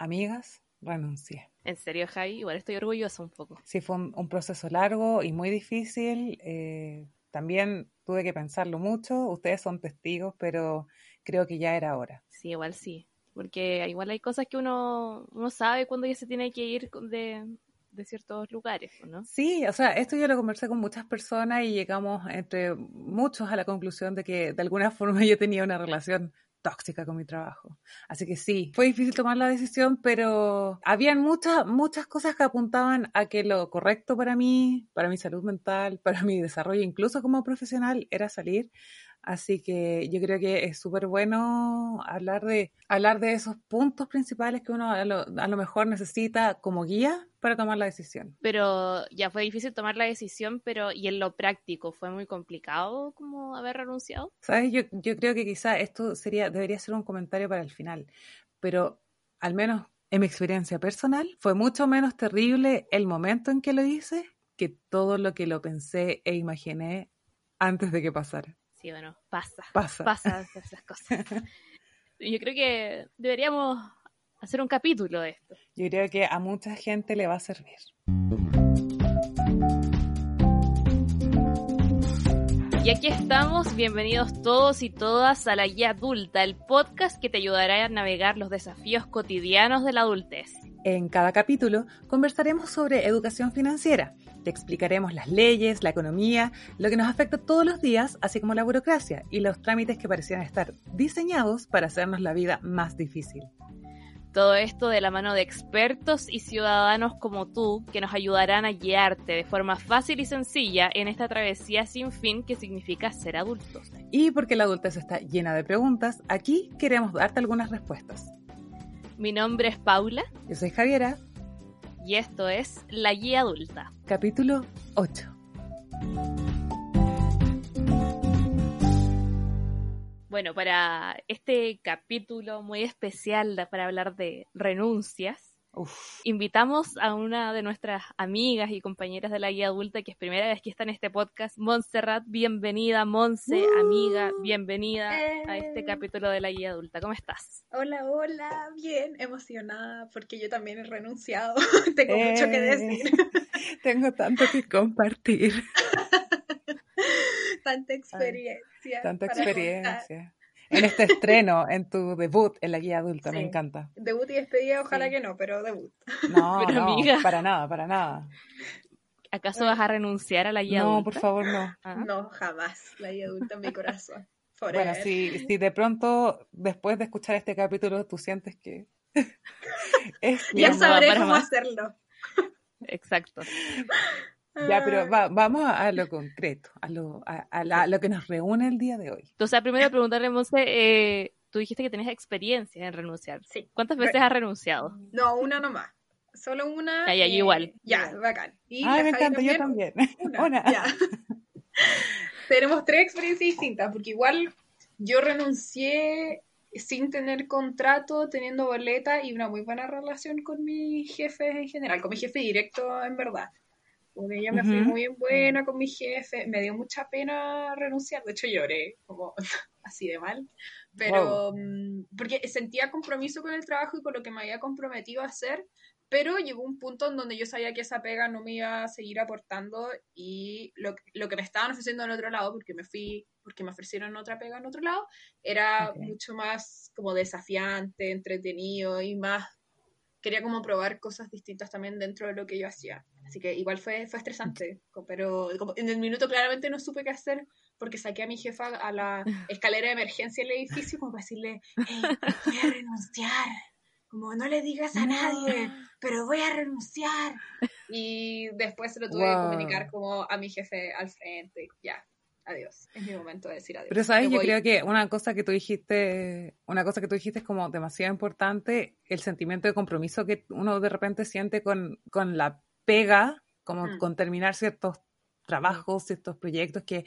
amigas, renuncié. En serio, Javi, igual estoy orgullosa un poco. Sí, fue un, proceso largo y muy difícil. Eh, también tuve que pensarlo mucho. Ustedes son testigos, pero creo que ya era hora. Sí, igual sí. Porque igual hay cosas que uno, uno sabe cuando ya se tiene que ir de, de ciertos lugares, ¿no? Sí, o sea, esto yo lo conversé con muchas personas y llegamos entre muchos a la conclusión de que de alguna forma yo tenía una relación tóxica con mi trabajo. Así que sí, fue difícil tomar la decisión, pero habían muchas, muchas cosas que apuntaban a que lo correcto para mí, para mi salud mental, para mi desarrollo, incluso como profesional, era salir. Así que yo creo que es súper bueno hablar de, hablar de esos puntos principales que uno a lo, a lo, mejor necesita como guía para tomar la decisión. Pero ya fue difícil tomar la decisión, pero ¿y en lo práctico fue muy complicado como haber renunciado? Sabes, yo, yo creo que quizá esto sería, debería ser un comentario para el final, pero al menos en mi experiencia personal fue mucho menos terrible el momento en que lo hice que todo lo que lo pensé e imaginé antes de que pasara. Sí, bueno, pasa. Pasa. Pasa esas cosas. Yo creo que deberíamos hacer un capítulo de esto. Yo creo que a mucha gente le va a servir. Y aquí estamos, bienvenidos todos y todas a La Guía Adulta, el podcast que te ayudará a navegar los desafíos cotidianos de la adultez. En cada capítulo conversaremos sobre educación financiera. Te explicaremos las leyes, la economía, lo que nos afecta todos los días, así como la burocracia y los trámites que parecían estar diseñados para hacernos la vida más difícil. Todo esto de la mano de expertos y ciudadanos como tú que nos ayudarán a guiarte de forma fácil y sencilla en esta travesía sin fin que significa ser adultos. Y porque la adultez está llena de preguntas, aquí queremos darte algunas respuestas. Mi nombre es Paula. Yo soy Javiera. Y esto es La Guía Adulta. Capítulo 8. Bueno, para este capítulo muy especial para hablar de renuncias, Invitamos a una de nuestras amigas y compañeras de la guía adulta que es primera vez que está en este podcast, Montserrat. Bienvenida, Monse, amiga, bienvenida a este eh. capítulo de la guía adulta. ¿Cómo estás? Hola, hola, bien, emocionada porque yo también he renunciado. Tengo mucho que eh, decir. Tengo tanto que compartir. Tanta experiencia. tanta experiencia en este estreno, en tu debut en la guía adulta, me encanta. Debut y despedida, ojalá que no, pero debut. No, no, para nada, para nada. ¿Acaso vas a renunciar a la guía adulta? No, por favor, no. Ah. No, jamás. La guía adulta en mi corazón. Bueno, si, si de pronto, después de escuchar este capítulo, tú sientes que... ya sabré cómo hacerlo. Exacto. Ya, pero vamos a, lo concreto, a lo, a, lo que nos reúne el día de hoy. Entonces, primero preguntarle, Monse, eh, tú dijiste que tenías experiencia en renunciar. Sí. ¿Cuántas veces has renunciado? No, una nomás. Solo una. Ah, ya, eh, igual. Ya, bacán. Y me encanta, yo también. Una. Ya. Tenemos tres experiencias distintas, porque igual yo renuncié sin tener contrato, teniendo boleta y una muy buena relación con mi jefe en general, con mi jefe directo en verdad. Con ella me fui muy buena con mi jefe, me dio mucha pena renunciar, de hecho lloré, como así de mal, pero mm, porque sentía compromiso con el trabajo y con lo que me había comprometido a hacer, pero llegó un punto en donde yo sabía que esa pega no me iba a seguir aportando y lo, lo que me estaban ofreciendo en otro lado, porque me fui, porque me ofrecieron otra pega en otro lado, era mucho más como desafiante, entretenido y más, quería como probar cosas distintas también dentro de lo que yo hacía. Así que igual fue, fue estresante, pero en el minuto claramente no supe qué hacer porque saqué a mi jefa a la escalera de emergencia del edificio como para decirle, voy a renunciar, como no le digas a nadie, pero voy a renunciar. Y después se lo tuve que comunicar como a mi jefe al frente, ya, adiós, es mi momento de decir adiós. Pero sabes, yo creo que una cosa que tú dijiste, una cosa que tú dijiste es como demasiado importante, el sentimiento de compromiso que uno de repente siente con, con la pega, como mm. con terminar ciertos trabajos, ciertos proyectos, que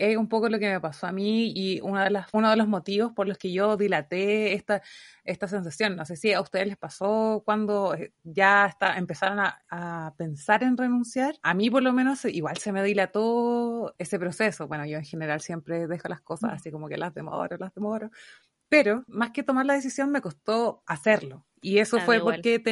es un poco lo que me pasó a mí y una de las, uno de los motivos por los que yo dilaté esta, esta sensación. No sé si a ustedes les pasó cuando eh, ya está, empezaron a, pensar en renunciar. A mí por lo menos igual se me dilató ese proceso. Bueno, yo en general siempre dejo las cosas mm. así como que las demoro, las demoro. Pero más que tomar la decisión me costó hacerlo. Y eso fue porque,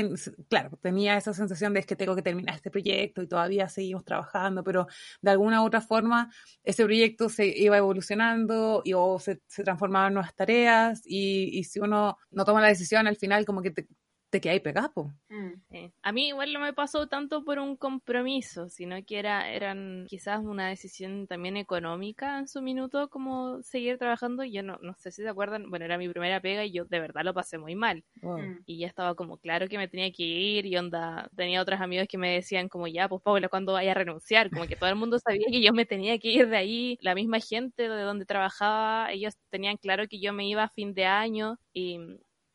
claro, tenía esa sensación de que tengo que terminar este proyecto y todavía seguimos trabajando, pero de alguna u otra forma ese proyecto se iba evolucionando y o se, se transformaba en nuevas tareas y, y si uno no toma la decisión al final como que te, te quedas pegado. Po. Mm. A mí igual no me pasó tanto por un compromiso, sino que era, eran quizás una decisión también económica en su minuto, como seguir trabajando. Yo no, no sé si se acuerdan, bueno, era mi primera pega y yo de verdad lo pasé muy mal. Mm. Y ya estaba como claro que me tenía que ir y onda, tenía otros amigos que me decían como ya, pues Paula, ¿cuándo vaya a renunciar? Como que todo el mundo sabía que yo me tenía que ir de ahí. La misma gente de donde trabajaba, ellos tenían claro que yo me iba a fin de año y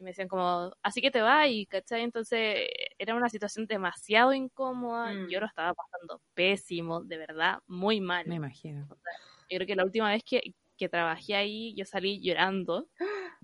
me decían como, así que te vas, y ¿cachai? Entonces era una situación demasiado incómoda, yo mm. lo estaba pasando pésimo, de verdad, muy mal. Me imagino. yo creo que la última vez que, que trabajé ahí, yo salí llorando,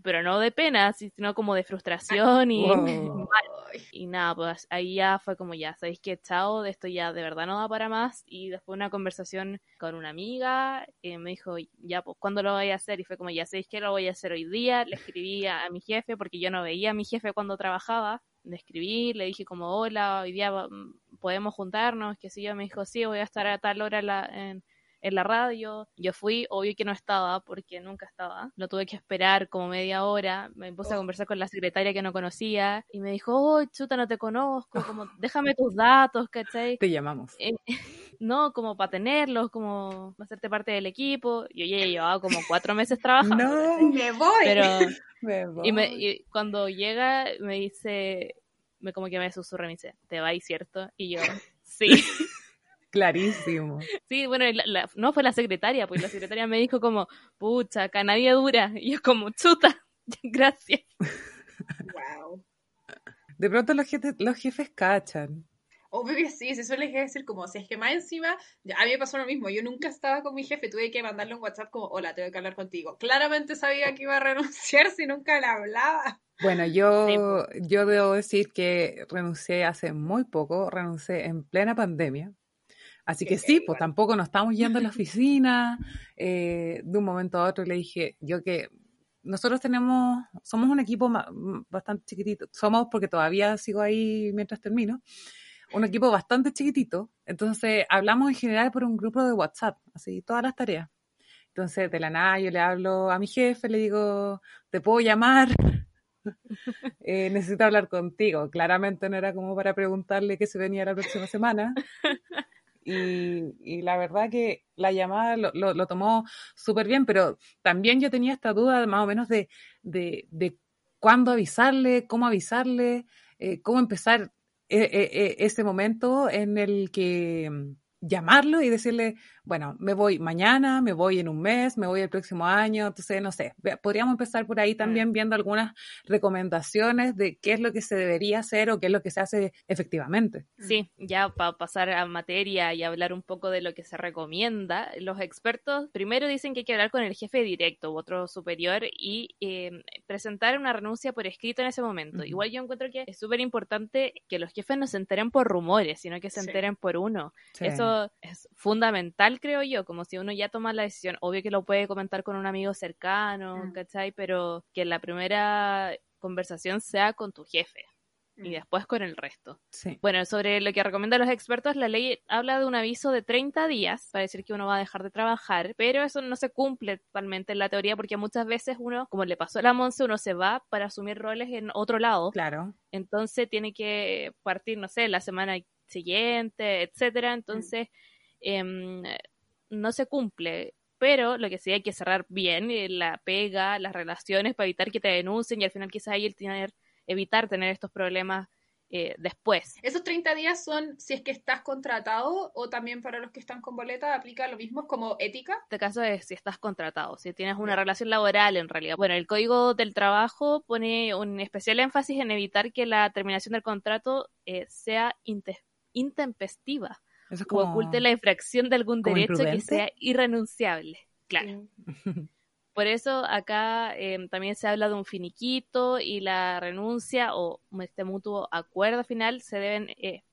pero no de pena, sino como de frustración y, y nada, pues ahí ya fue como ya, sabéis que chao, de esto ya de verdad no da para más. Y después una conversación con una amiga eh, me dijo, ya pues, ¿cuándo lo voy a hacer? Y fue como, ya sabéis que lo voy a hacer hoy día, le escribí a, mi jefe porque yo no veía a mi jefe cuando trabajaba, le escribí, le dije como, hola, hoy día mm, podemos juntarnos, que si yo me dijo, sí, voy a estar a tal hora en en la radio. Yo fui, obvio que no estaba, porque nunca estaba. Lo tuve que esperar como media hora. Me puse a oh. conversar con la secretaria que no conocía y me dijo, oh, chuta, no te conozco, como, déjame tus datos, ¿cachai? Te llamamos. Eh, no, como para tenerlos, como hacerte parte del equipo. Yo ya llevaba como cuatro meses trabajando. No, me voy. Pero, Y, me, y cuando llega, me dice, me como que me susurra y me dice, te vais, ¿cierto? Y yo, sí. Clarísimo. Sí, bueno, no fue la secretaria, pues la secretaria me dijo como, pucha, acá nadie dura. Y yo como, chuta, gracias. Wow. De pronto los jefes, los jefes cachan. Obvio que sí, se suele decir como, si es que más encima, a mí me pasó lo mismo, yo nunca estaba con mi jefe, tuve que mandarle un WhatsApp como, hola, tengo que hablar contigo. Claramente sabía que iba a renunciar si nunca le hablaba. Bueno, yo, yo debo decir que renuncié hace muy poco, renuncié en plena pandemia. Así que sí, pues tampoco nos estamos yendo a la oficina. Eh, de un momento a otro le dije, yo que nosotros tenemos, somos un equipo bastante chiquitito, somos porque todavía sigo ahí mientras termino, un equipo bastante chiquitito, entonces hablamos en general por un grupo de WhatsApp, así todas las tareas. Entonces de la nada yo le hablo a mi jefe, le digo, te puedo llamar, eh, necesito hablar contigo. Claramente no era como para preguntarle qué se venía la próxima semana. Y, la verdad que la llamada lo, tomó súper bien, pero también yo tenía esta duda más o menos de, de, cuándo avisarle, cómo avisarle, eh, cómo empezar eh, eh, ese momento en el que llamarlo y decirle, bueno, me voy mañana, me voy en un mes, me voy el próximo año, entonces, no sé, podríamos empezar por ahí también viendo algunas recomendaciones de qué es lo que se debería hacer o qué es lo que se hace efectivamente. Sí, ya para pasar a materia y hablar un poco de lo que se recomienda, los expertos primero dicen que hay que hablar con el jefe directo u otro superior y em, presentar una renuncia por escrito en ese momento. Igual yo encuentro que es súper importante que los jefes no se enteren por rumores, sino que se enteren por uno. Eso es fundamental creo yo, como si uno ya toma la decisión, obvio que lo puede comentar con un amigo cercano, mm. ¿cachai? Pero que la primera conversación sea con tu jefe y mm. después con el resto. Sí. Bueno, sobre lo que recomiendan los expertos, la ley habla de un aviso de 30 días para decir que uno va a dejar de trabajar, pero eso no se cumple totalmente en la teoría porque muchas veces uno, como le pasó a la Monse, uno se va para asumir roles en otro lado. Claro. Entonces tiene que partir, no sé, la semana siguiente, etcétera. Entonces, Em, no se cumple. Pero lo que sí hay que cerrar bien eh, la pega, las relaciones para evitar que te denuncien y al final quizás ahí tener, evitar tener estos problemas eh, después. ¿Esos 30 días son si es que estás contratado o también para los que están con boleta aplica lo mismo como ética? Este caso es si estás contratado, si tienes una relación laboral en realidad. Bueno, el Código del Trabajo pone un especial énfasis en evitar que la terminación del contrato eh, sea intempestiva o oculte la infracción de algún derecho que sea irrenunciable. Claro. Por eso acá em, también se habla de un finiquito y la renuncia o este mutuo acuerdo final se deben eh,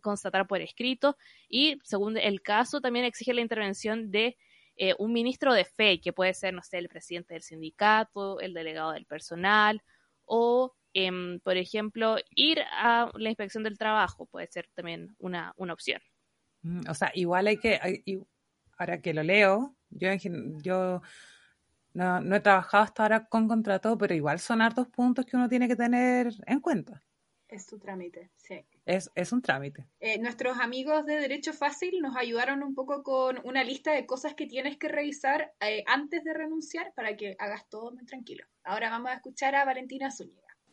constatar por escrito y según el caso también exige la intervención de eh, un ministro de fe, que puede ser, no sé, el presidente del sindicato, el delegado del personal, o, em, por ejemplo, ir a la inspección del trabajo, puede ser también una, una opción. Mm, o sea, igual hay que, ahora que lo leo, yo, yo no, no he trabajado hasta ahora con contrato, pero igual son hartos puntos que uno tiene que tener en cuenta. Es tu trámite, sí. Es, es un trámite. Eh, nuestros amigos de Derecho Fácil nos ayudaron un poco con una lista de cosas que tienes que revisar eh, antes de renunciar para que hagas todo muy tranquilo. Ahora vamos a escuchar a Valentina Zúñiga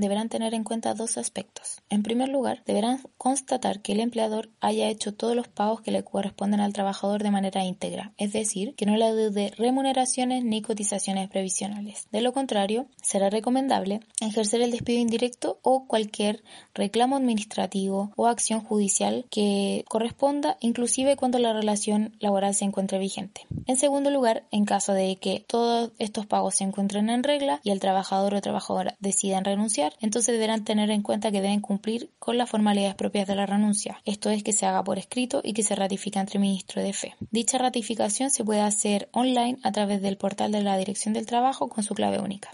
deberán tener en cuenta dos aspectos. En primer lugar, deberán constatar que el empleador haya hecho todos los pagos que le corresponden al trabajador de manera íntegra, es decir, que no le deude remuneraciones ni cotizaciones previsionales. De lo contrario, será recomendable ejercer el despido indirecto o cualquier reclamo administrativo o acción judicial que corresponda, inclusive cuando la relación laboral se encuentre vigente. En segundo lugar, en caso de que todos estos pagos se encuentren en regla y el trabajador o trabajadora decidan renunciar, entonces deberán tener en cuenta que deben cumplir con las formalidades propias de la renuncia, esto es que se haga por escrito y que se ratifique ante el ministro de Fe. Dicha ratificación se puede hacer online a través del portal de la Dirección del Trabajo con su clave única.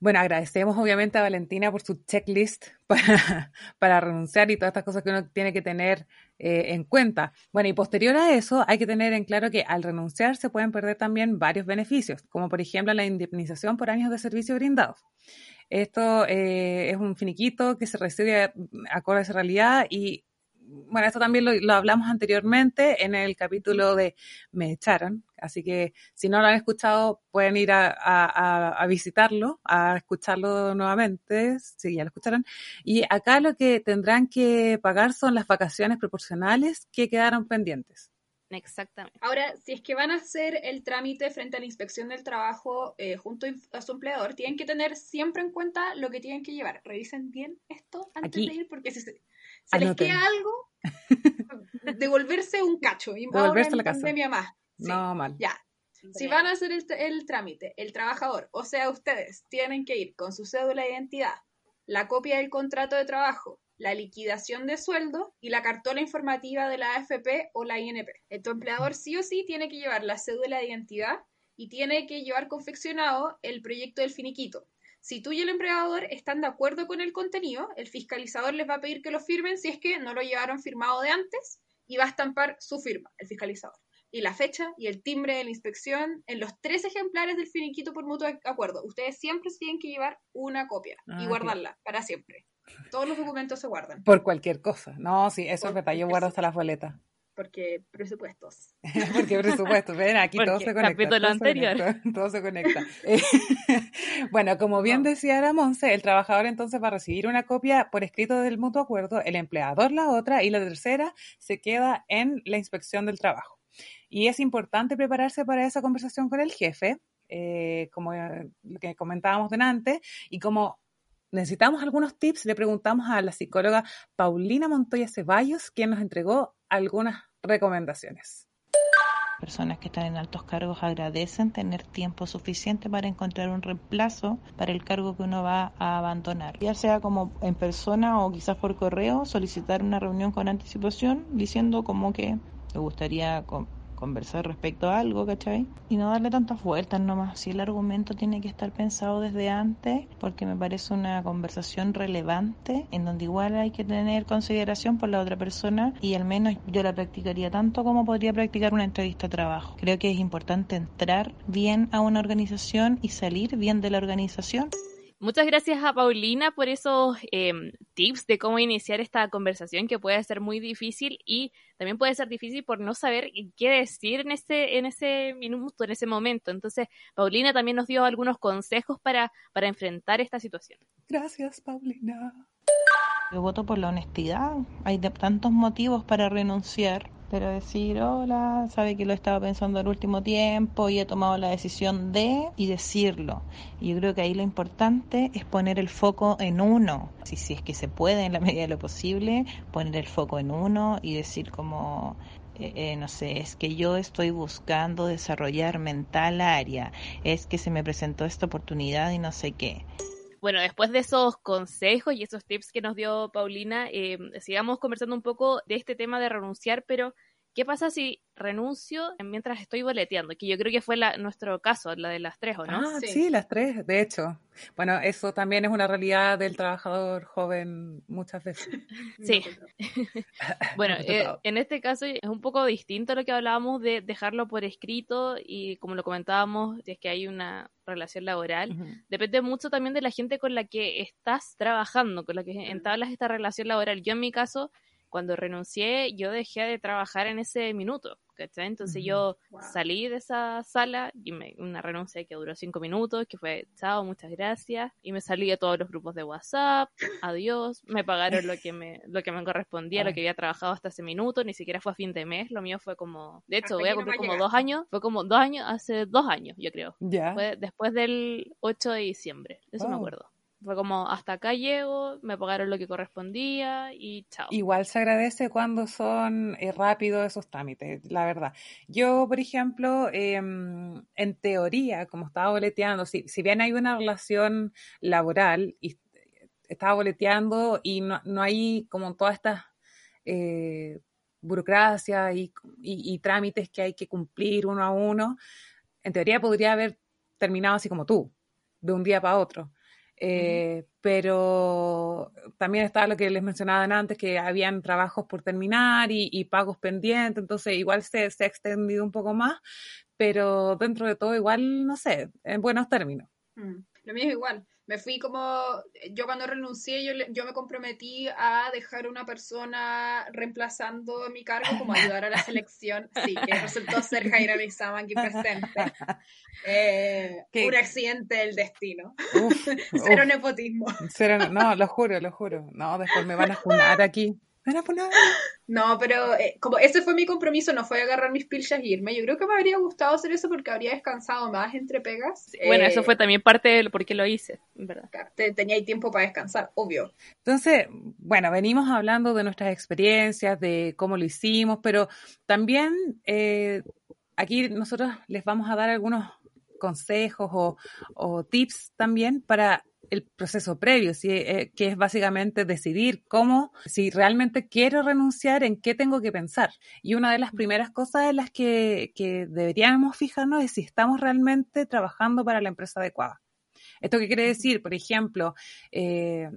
Bueno, agradecemos obviamente a Valentina por su checklist para, para renunciar y todas estas cosas que uno tiene que tener eh, en cuenta. Bueno, y posterior a eso, hay que tener en claro que al renunciar se pueden perder también varios beneficios, como por ejemplo la indemnización por años de servicio brindados. Esto eh, es un finiquito que se recibe acorde a esa realidad y bueno, esto también lo, hablamos anteriormente en el capítulo de Me echaron, así que si no lo han escuchado pueden ir a, visitarlo, a escucharlo nuevamente, si ya lo escucharon. Y acá lo que tendrán que pagar son las vacaciones proporcionales que quedaron pendientes. Exactamente. Ahora, si es que van a hacer el trámite frente a la inspección del trabajo eh, junto a su empleador, tienen que tener siempre en cuenta lo que tienen que llevar. Revisen bien esto antes de ir, porque si se, les queda algo, devolverse un cacho. Y devolverse a la casa. De más. No, mal. Ya. Si van a hacer el, el trámite, el trabajador, o sea, ustedes, tienen que ir con su cédula de identidad, la copia del contrato de trabajo, la liquidación de sueldo y la cartola informativa de la AFP o la INP. Tu empleador sí o sí tiene que llevar la cédula de identidad y tiene que llevar confeccionado el proyecto del finiquito. Si tú y el empleador están de acuerdo con el contenido, el fiscalizador les va a pedir que lo firmen si es que no lo llevaron firmado de antes y va a estampar su firma, el fiscalizador. Y la fecha y el timbre de la inspección en los tres ejemplares del finiquito por mutuo acuerdo. Ustedes siempre tienen que llevar una copia y ah, guardarla para siempre. Todos los documentos se guardan. Por cualquier cosa. No, sí, eso es verdad. Yo guardo hasta las boletas. Porque presupuestos. porque presupuestos. Ven, aquí todo se conecta. Todo anterior. Se conecta, todo se conecta. bueno, como bien decía la Monse, el trabajador entonces va a recibir una copia por escrito del mutuo acuerdo, el empleador la otra y la tercera se queda en la inspección del trabajo. Y es importante prepararse para esa conversación con el jefe, eh, como lo que comentábamos delante, y como necesitamos algunos tips, le preguntamos a la psicóloga Paulina Montoya Ceballos, quien nos entregó algunas recomendaciones. Personas que están en altos cargos agradecen tener tiempo suficiente para encontrar un reemplazo para el cargo que uno va a abandonar. Ya sea como en persona o quizás por correo, solicitar una reunión con anticipación diciendo como que me gustaría conversar respecto a algo, ¿cachai? Y no darle tantas vueltas nomás. Si el argumento tiene que estar pensado desde antes, porque me parece una conversación relevante, en donde igual hay que tener consideración por la otra persona y al menos yo la practicaría tanto como podría practicar una entrevista de trabajo. Creo que es importante entrar bien a una organización y salir bien de la organización. Muchas gracias a Paulina por esos em, tips de cómo iniciar esta conversación que puede ser muy difícil y también puede ser difícil por no saber qué decir en ese, en ese minuto, en ese momento. Entonces, Paulina también nos dio algunos consejos para, para enfrentar esta situación. Gracias, Paulina. Yo voto por la honestidad. Hay tantos motivos para renunciar pero decir, hola, sabe que lo estaba pensando el último tiempo y he tomado la decisión de y decirlo. Y yo creo que ahí lo importante es poner el foco en uno. Si, si es que se puede en la medida de lo posible, poner el foco en uno y decir como, eh, eh, no sé, es que yo estoy buscando desarrollarme en tal área, es que se me presentó esta oportunidad y no sé qué. Bueno, después de esos consejos y esos tips que nos dio Paulina, eh, sigamos conversando un poco de este tema de renunciar, pero ¿qué pasa si renuncio mientras estoy boleteando? Que yo creo que fue la, nuestro caso, la de las tres, ¿o no? Ah, sí. las tres, de hecho. Bueno, eso también es una realidad del trabajador joven muchas veces. Sí. bueno, eh, en este caso es un poco distinto a lo que hablábamos de dejarlo por escrito y como lo comentábamos, es que hay una relación laboral. Depende mucho también de la gente con la que estás trabajando, con la que entablas esta relación laboral. Yo en mi caso cuando renuncié, yo dejé de trabajar en ese minuto, ¿cachai? Entonces yo salí de esa sala y me, una renuncia que duró cinco minutos, que fue, chao, muchas gracias, y me salí de todos los grupos de WhatsApp, adiós, me pagaron lo que me, lo que me correspondía, lo que había trabajado hasta ese minuto, ni siquiera fue a fin de mes, lo mío fue como, de hecho, voy a cumplir como dos años, fue como dos años, hace dos años, yo creo. Ya. Fue después del 8 de diciembre, eso me acuerdo. Fue como, hasta acá llego, me pagaron lo que correspondía y chao. Igual se agradece cuando son eh, rápidos esos trámites, la verdad. Yo, por ejemplo, em, en teoría, como estaba boleteando, si, si bien hay una relación laboral y estaba boleteando y no, no hay como todas estas eh, burocracias y, y trámites que hay que cumplir uno a uno, en teoría podría haber terminado así como tú, de un día para otro eh, pero también estaba lo que les mencionaba antes, que habían trabajos por terminar y, pagos pendientes, entonces igual se, se, ha extendido un poco más, pero dentro de todo igual, no sé, en buenos términos. Mm, lo mío es igual me fui como, yo cuando renuncié, yo, yo me comprometí a dejar una persona reemplazando mi cargo, como ayudar a la selección, sí, que resultó ser Jaira Lizama aquí presente. Eh, un accidente del destino. Cero nepotismo. no, lo juro, lo juro. No, después me van a junar aquí. No, pero eh, como ese fue mi compromiso, no fue agarrar mis pilchas y irme. Yo creo que me habría gustado hacer eso porque habría descansado más entre pegas. Bueno, eso fue eh, también parte de por qué lo hice, ¿verdad? tenía ahí tiempo para descansar, obvio. Entonces, bueno, venimos hablando de nuestras experiencias, de cómo lo hicimos, pero también eh, aquí nosotros les vamos a dar algunos consejos o, o tips también para el proceso previo, eh, que es básicamente decidir cómo, si realmente quiero renunciar, en qué tengo que pensar. Y una de las primeras cosas en las que, deberíamos fijarnos es si estamos realmente trabajando para la empresa adecuada. ¿Esto qué quiere decir? Por ejemplo, eh,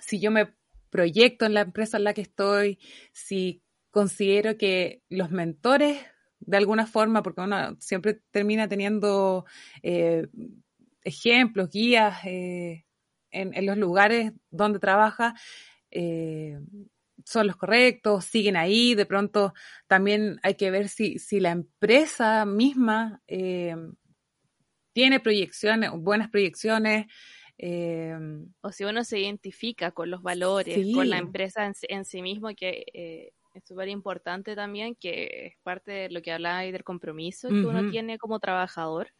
si yo me proyecto en la empresa en la que estoy, si considero que los mentores de alguna forma, porque uno siempre termina teniendo eh, ejemplos, guías eh, en, los lugares donde trabaja, eh, son los correctos, siguen ahí, de pronto también hay que ver si, si la empresa misma eh, tiene proyecciones, buenas proyecciones. o si uno se identifica con los valores, con la empresa en, sí mismo, que es súper importante también, que es parte de lo que hablaba del compromiso que uno tiene como trabajador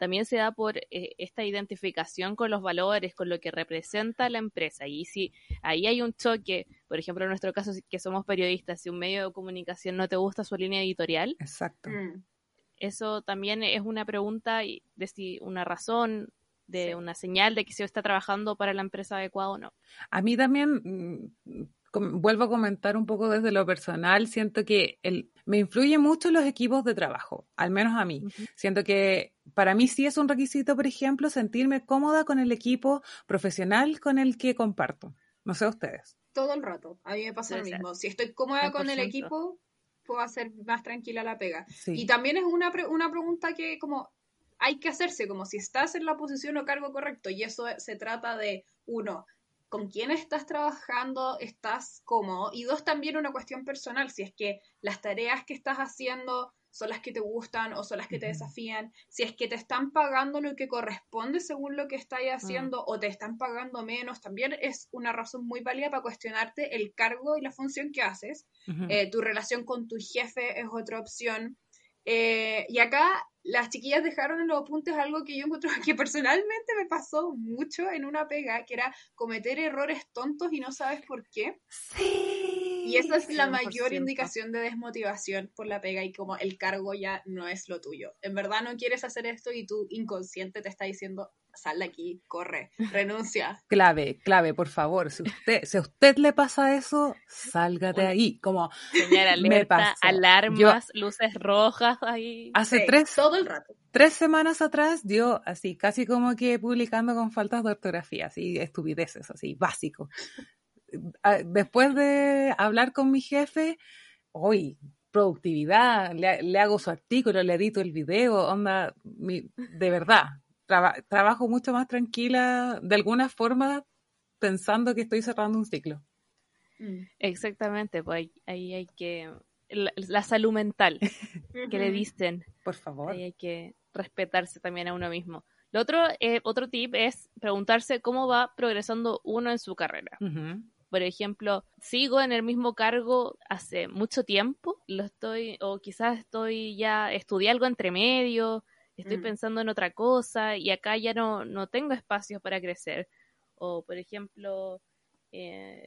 también se da por eh, esta identificación con los valores, con lo que representa la empresa. Y si ahí hay un choque, por ejemplo, en nuestro caso, que somos periodistas, si un medio de comunicación no te gusta su línea editorial, exacto. Mm. Eso también es una pregunta de si una razón, de una señal de que se está trabajando para la empresa adecuada o no. A mí también mm, vuelvo a comentar un poco desde lo personal, siento que el, me influye mucho los equipos de trabajo, al menos a mí. Siento que para mí sí es un requisito, por ejemplo, sentirme cómoda con el equipo profesional con el que comparto. No sé ustedes. Todo el rato, a mí me pasa lo mismo. Si estoy cómoda con el equipo, puedo hacer más tranquila la pega. Y también es una, una pregunta que como hay que hacerse, como si estás en la posición o cargo correcto, y eso se trata de, uno, con quién estás trabajando, estás cómodo. Y dos, también una cuestión personal, si es que las tareas que estás haciendo son las que te gustan o son las que te desafían, si es que te están pagando lo que corresponde según lo que estás haciendo o te están pagando menos, también es una razón muy válida para cuestionarte el cargo y la función que haces. Eh, tu relación con tu jefe es otra opción. Eh, y acá las chiquillas dejaron en los apuntes algo que yo encuentro que personalmente me pasó mucho en una pega, que era cometer errores tontos y no sabes por qué. Sí. Y esa es la mayor indicación de desmotivación por la pega y como el cargo ya no es lo tuyo. En verdad no quieres hacer esto y tu inconsciente te está diciendo sal de aquí, corre, renuncia. Clave, clave, por favor. Si usted, si a usted le pasa eso, salga de ahí. Como Señal alerta, alarmas, luces rojas ahí. Hace tres, todo el rato. Tres semanas atrás dio así, casi como que publicando con faltas de ortografía, así estupideces, así, básico. Después de hablar con mi jefe, hoy productividad, le, hago su artículo, le edito el video, onda, de verdad, trabajo mucho más tranquila, de alguna forma, pensando que estoy cerrando un ciclo. Mm. Exactamente, pues ahí hay que, la, salud mental que le dicen. Por favor. Ahí hay que respetarse también a uno mismo. Lo otro, eh, otro tip es preguntarse cómo va progresando uno en su carrera. Por ejemplo, sigo en el mismo cargo hace mucho tiempo, lo estoy, o quizás estoy ya, estudié algo entre medio, estoy mm. pensando en otra cosa y acá ya no, no tengo espacio para crecer. O, por ejemplo, eh,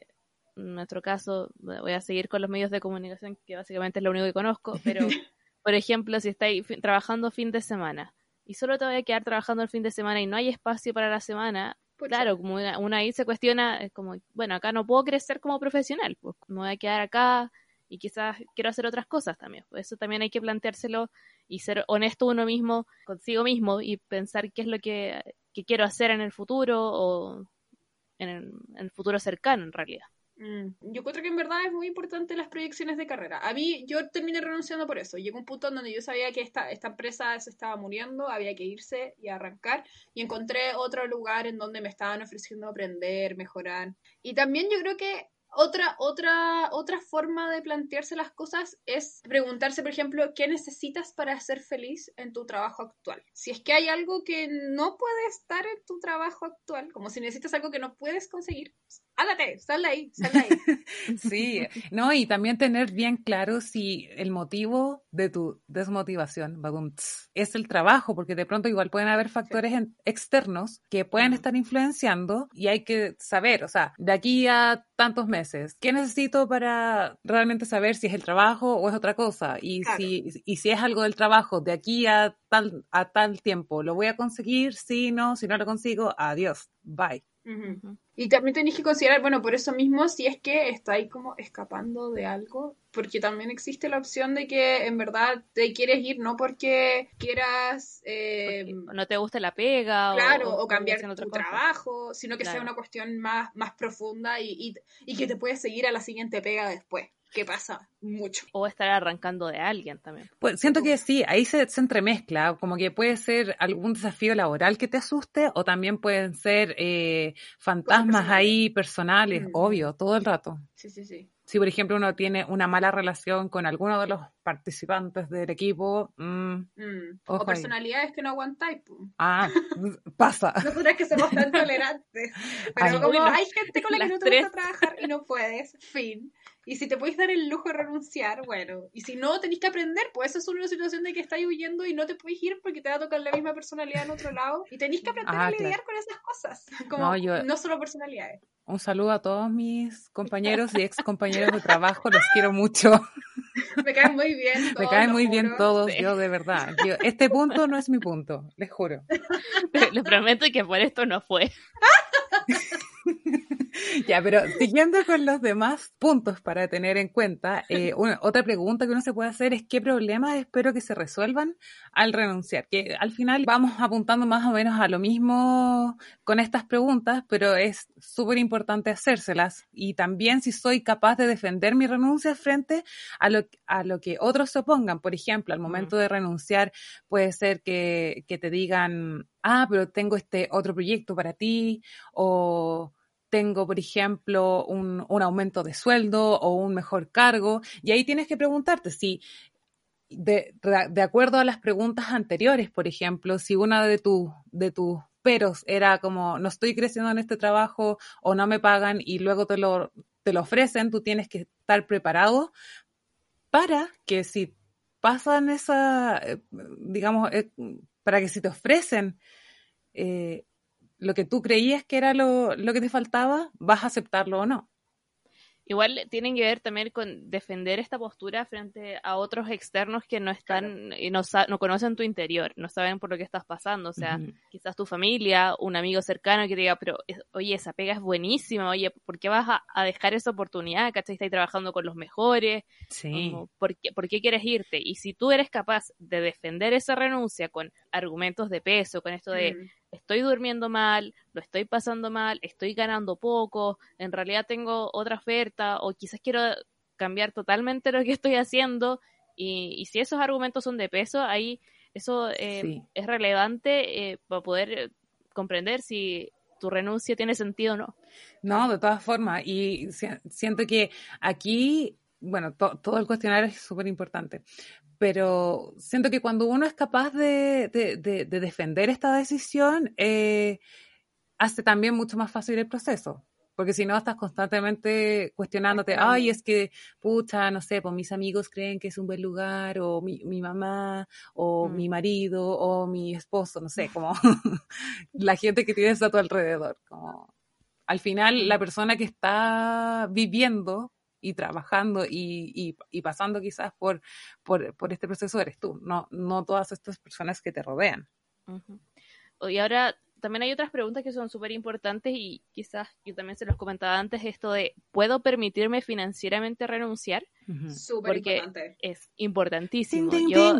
en nuestro caso, voy a seguir con los medios de comunicación, que básicamente es lo único que conozco, pero, por ejemplo, si estáis trabajando fin de semana y solo te voy a quedar trabajando el fin de semana y no hay espacio para la semana, claro, como una, ahí se cuestiona, es como, bueno, acá no puedo crecer como profesional, pues me voy a quedar acá y quizás quiero hacer otras cosas también. Pues eso también hay que planteárselo y ser honesto uno mismo, consigo mismo y pensar qué es lo que, quiero hacer en el futuro o en el, futuro cercano en realidad. Mm, yo creo que en verdad es muy importante las proyecciones de carrera. A mí, yo terminé renunciando por eso. Llegó un punto en donde yo sabía que esta, esta empresa se estaba muriendo, había que irse y arrancar. Y encontré otro lugar en donde me estaban ofreciendo aprender, mejorar. Y también yo creo que otra, otra, otra forma de plantearse las cosas es preguntarse, por ejemplo, ¿qué necesitas para ser feliz en tu trabajo actual? Si es que hay algo que no puede estar en tu trabajo actual, como si necesitas algo que no puedes conseguir, ándate, sal de ahí, sal de ahí. sí, no, y también tener bien claro si el motivo de tu desmotivación es el trabajo, porque de pronto igual pueden haber factores externos que pueden estar influenciando y hay que saber, o sea, de aquí a tantos meses, ¿qué necesito para realmente saber si es el trabajo o es otra cosa? Y, si, y si es algo del trabajo, de aquí a tal, a tal tiempo, ¿lo voy a conseguir? Si no, si no lo consigo, adiós, bye. Y también tenéis que considerar, bueno, por eso mismo, si es que estáis como escapando de algo, porque también existe la opción de que en verdad te quieres ir, no porque quieras... Eh, no te guste la pega. Claro, o, cambiar tu trabajo, sino que sea una cuestión más, más profunda y, y que te puedes seguir a la siguiente pega después que pasa mucho. O estar arrancando de alguien también. Pues siento que sí, ahí se, se, entremezcla, como que puede ser algún desafío laboral que te asuste o también pueden ser eh, fantasmas ahí personales, mm. obvio, todo el rato. Sí, sí, sí. Si, por ejemplo, uno tiene una mala relación con alguno de los participantes del equipo, mm, mm. o personalidades que no aguantáis. Ah, pasa. Nosotras que somos tan tolerantes. Pero como hay gente con la que no te gusta trabajar y no puedes, fin. Y si te podéis dar el lujo de renunciar, bueno. Y si no, tenéis que aprender, pues esa es una situación de que estáis huyendo y no te podéis ir porque te va a tocar la misma personalidad en otro lado. Y tenéis que aprender a ah, lidiar con esas cosas. Como, no, solo personalidades. Un saludo a todos mis compañeros y ex compañeros de trabajo, los quiero mucho. Me caen muy bien. Todos, Me caen muy bien todos, yo de verdad. este punto no es mi punto, les juro. Les prometo que por esto no fue. ya, pero siguiendo con los demás puntos para tener en cuenta, eh, otra pregunta que uno se puede hacer es qué problemas espero que se resuelvan al renunciar. Que al final vamos apuntando más o menos a lo mismo con estas preguntas, pero es súper importante hacérselas. Y también si soy capaz de defender mi renuncia frente a lo, a lo que otros se opongan. Por ejemplo, al momento de renunciar puede ser que, que te digan, ah, pero tengo este otro proyecto para ti, o tengo, por ejemplo, un, aumento de sueldo o un mejor cargo. Y ahí tienes que preguntarte si, de, acuerdo a las preguntas anteriores, por ejemplo, si una de, de tus peros era como, no estoy creciendo en este trabajo o no me pagan y luego te lo, te lo ofrecen, tú tienes que estar preparado para que si pasan esa, eh, digamos, eh, para que si te ofrecen eh, lo que tú creías que era lo, que te faltaba, vas a aceptarlo o no. Igual tienen que ver también con defender esta postura frente a otros externos que no están y no, no, conocen tu interior, no saben por lo que estás pasando. O sea, quizás tu familia, un amigo cercano que te diga, pero oye, esa pega es buenísima, oye, ¿por qué vas a, dejar esa oportunidad? ¿Cachai? Estás trabajando con los mejores. Sí. ¿por, qué, ¿Por qué quieres irte? Y si tú eres capaz de defender esa renuncia con argumentos de peso, con esto de. Estoy durmiendo mal, lo estoy pasando mal, estoy ganando poco, en realidad tengo otra oferta o quizás quiero cambiar totalmente lo que estoy haciendo y, si esos argumentos son de peso, ahí eso eh, es relevante eh, para poder comprender si tu renuncia tiene sentido o no. No, de todas formas, y siento que aquí bueno, todo el cuestionario es súper importante, pero siento que cuando uno es capaz de, defender esta decisión, eh, hace también mucho más fácil el proceso. Porque si no, estás constantemente cuestionándote, ay, es que, pucha, no sé, pues mis amigos creen que es un buen lugar, o mi, mamá, o mm. mi marido, o mi esposo, no sé, como la gente que tienes a tu alrededor. Como, al final, la persona que está viviendo y trabajando y, y, pasando quizás por, por, por, este proceso eres tú, no, no todas estas personas que te rodean. Y ahora también hay otras preguntas que son súper importantes y quizás yo también se los comentaba antes, esto de, ¿puedo permitirme financieramente renunciar? Súper importante. Es importantísimo.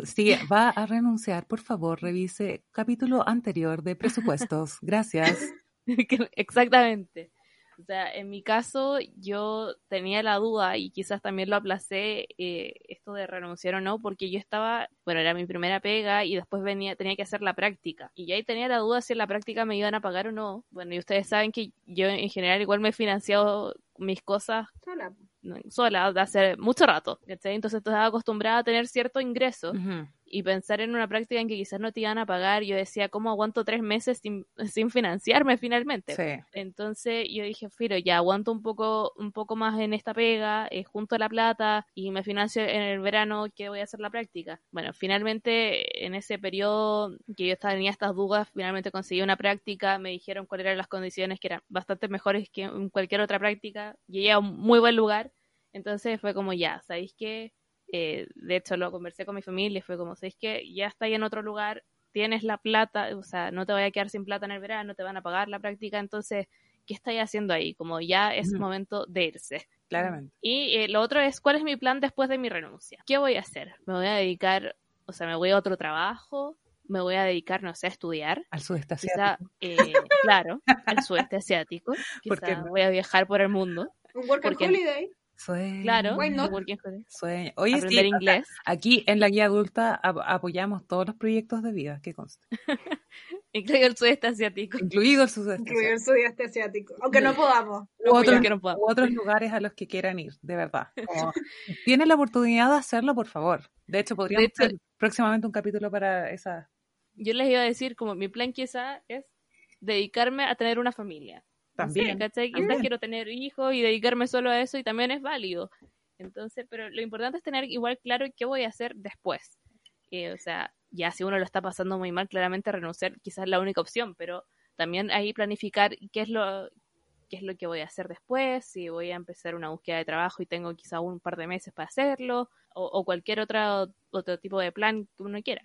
Si va a renunciar, por favor, revise capítulo anterior de presupuestos. Gracias. Exactamente. O sea, en mi caso yo tenía la duda y quizás también lo aplacé eh, esto de renunciar o no, porque yo estaba, bueno, era mi primera pega y después venía, tenía que hacer la práctica. Y ahí tenía la duda si en la práctica me iban a pagar o no. Bueno, y ustedes saben que yo en general igual me he financiado mis cosas sola, sola de hace mucho rato. Entonces estaba acostumbrada a tener cierto ingreso y pensar en una práctica en que quizás no te iban a pagar, yo decía, ¿cómo aguanto tres meses sin, sin financiarme finalmente? Entonces yo dije, Firo, ya aguanto un poco, un poco más en esta pega, eh, junto a la plata y me financio en el verano que voy a hacer la práctica. Bueno, finalmente en ese periodo que yo tenía estas dudas, finalmente conseguí una práctica, me dijeron cuáles eran las condiciones que eran bastante mejores que en cualquier otra práctica, llegué a un muy buen lugar, entonces fue como ya, ¿sabéis qué? Eh, de hecho, lo conversé con mi familia y fue como, ¿sabes que Ya está ahí en otro lugar, tienes la plata, o sea, no te voy a quedar sin plata en el verano, te van a pagar la práctica, entonces, ¿qué estáis haciendo ahí? Como ya es momento de irse. Claramente. Y eh, lo otro es, ¿cuál es mi plan después de mi renuncia? ¿Qué voy a hacer? ¿Me voy a dedicar, o sea, me voy a otro trabajo? me voy a dedicar, no sé, a estudiar. Al sudeste asiático. Eh, claro, al sudeste asiático. Quizá voy a viajar por el mundo. Un work holiday. Sueño. Claro, Sueño. Oye, Aprender inglés. aquí en la guía adulta apoyamos todos los proyectos de vida que consta. Incluido el sudeste asiático. Incluido el sudeste Incluido el sudeste asiático. Aunque no podamos. u, otros, otros lugares a los que quieran ir, de verdad. Tienen la oportunidad de hacerlo, por favor. De hecho, podríamos hacer próximamente un capítulo para esa. Yo les iba a decir, como mi plan quizá es dedicarme a tener una familia también. ¿cachai? Quizás quiero tener hijos y dedicarme solo a eso y también es válido. Entonces, pero lo importante es tener igual claro qué voy a hacer después. Eh, o sea, ya si uno lo está pasando muy mal, claramente renunciar quizás es la única opción, pero también ahí planificar qué es lo qué es lo que voy a hacer después, si voy a empezar una búsqueda de trabajo y tengo quizá un par de meses para hacerlo, o, o cualquier otro, otro tipo de plan que uno quiera.